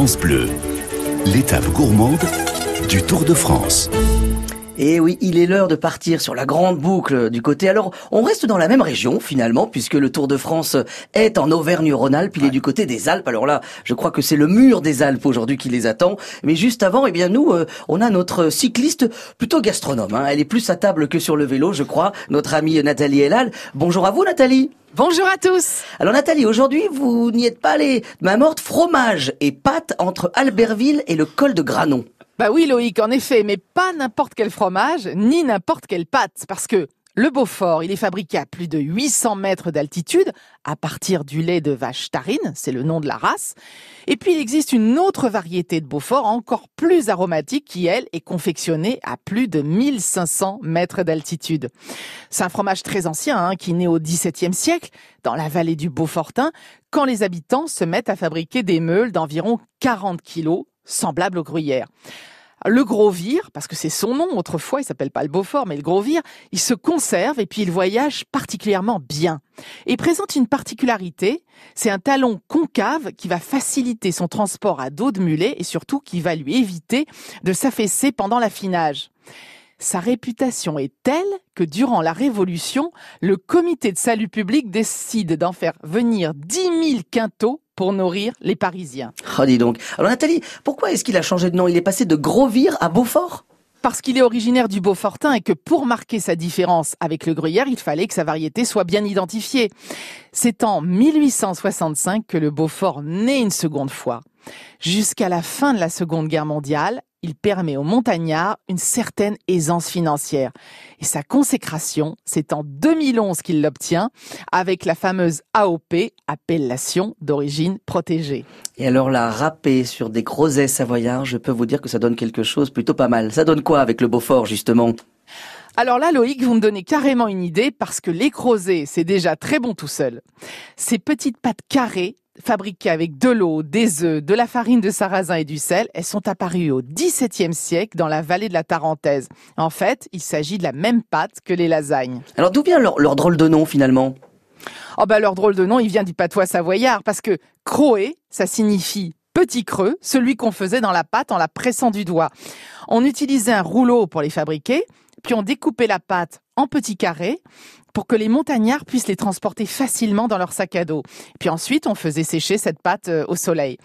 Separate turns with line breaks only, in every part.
France Bleu, l'étape gourmande du Tour de France.
Et oui, il est l'heure de partir sur la grande boucle du côté. Alors, on reste dans la même région finalement, puisque le Tour de France est en Auvergne-Rhône-Alpes. Il est du côté des Alpes. Alors là, je crois que c'est le mur des Alpes aujourd'hui qui les attend. Mais juste avant, eh bien nous, euh, on a notre cycliste plutôt gastronome. hein. Elle est plus à table que sur le vélo, je crois. Notre amie Nathalie Elal. Bonjour à vous, Nathalie.
Bonjour à tous.
Alors Nathalie, aujourd'hui, vous n'y êtes pas allée de main morte. Fromage et pâtes entre Albertville et le col de Granon.
Bah oui Loïc, en effet, mais pas n'importe quel fromage, ni n'importe quelle pâte, parce que le Beaufort, il est fabriqué à plus de 800 mètres d'altitude, à partir du lait de vache tarine, c'est le nom de la race. Et puis il existe une autre variété de Beaufort, encore plus aromatique, qui elle est confectionnée à plus de 1500 mètres d'altitude. C'est un fromage très ancien, hein, qui naît au XVIIe siècle, dans la vallée du Beaufortin, quand les habitants se mettent à fabriquer des meules d'environ 40 kilos, semblables aux gruyères. Le gros vire, parce que c'est son nom autrefois, il s'appelle pas le Beaufort, mais le gros vire, il se conserve et puis il voyage particulièrement bien. Et présente une particularité, c'est un talon concave qui va faciliter son transport à dos de mulet et surtout qui va lui éviter de s'affaisser pendant l'affinage. Sa réputation est telle que durant la Révolution, le comité de salut public décide d'en faire venir 10 000 quintaux pour nourrir les Parisiens.
Oh, dis donc. Alors Nathalie, pourquoi est-ce qu'il a changé de nom? Il est passé de Gros-Vire à Beaufort?
Parce qu'il est originaire du Beaufortin et que pour marquer sa différence avec le gruyère, il fallait que sa variété soit bien identifiée. C'est en 1865 que le Beaufort naît une seconde fois. Jusqu'à la fin de la Seconde Guerre mondiale, il permet aux montagnards une certaine aisance financière. Et sa consécration, c'est en 2011 qu'il l'obtient avec la fameuse AOP, appellation d'origine protégée.
Et alors la râpée sur des groseilles savoyards, je peux vous dire que ça donne quelque chose plutôt pas mal. Ça donne quoi avec le Beaufort justement?
Alors là, Loïc, vous me donnez carrément une idée parce que les crozets, c'est déjà très bon tout seul. Ces petites pâtes carrées fabriquées avec de l'eau, des œufs, de la farine de sarrasin et du sel, elles sont apparues au XVIIe siècle dans la vallée de la Tarentaise. En fait, il s'agit de la même pâte que les lasagnes.
Alors d'où vient leur, leur drôle de nom finalement?
Oh bah leur drôle de nom, il vient du patois savoyard parce que croé, ça signifie petit creux, celui qu'on faisait dans la pâte en la pressant du doigt. On utilisait un rouleau pour les fabriquer, puis on découpait la pâte en petits carrés pour que les montagnards puissent les transporter facilement dans leur sac à dos. Puis ensuite, on faisait sécher cette pâte euh, au soleil.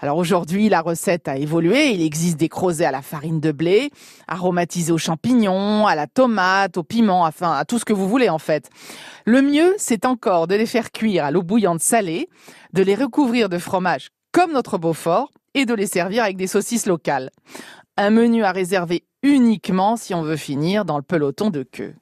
Alors aujourd'hui, la recette a évolué. Il existe des crozets à la farine de blé, aromatisés aux champignons, à la tomate, au piment, enfin à tout ce que vous voulez en fait. Le mieux, c'est encore de les faire cuire à l'eau bouillante salée, de les recouvrir de fromage comme notre Beaufort et de les servir avec des saucisses locales. Un menu à réserver uniquement si on veut finir dans le peloton de queue.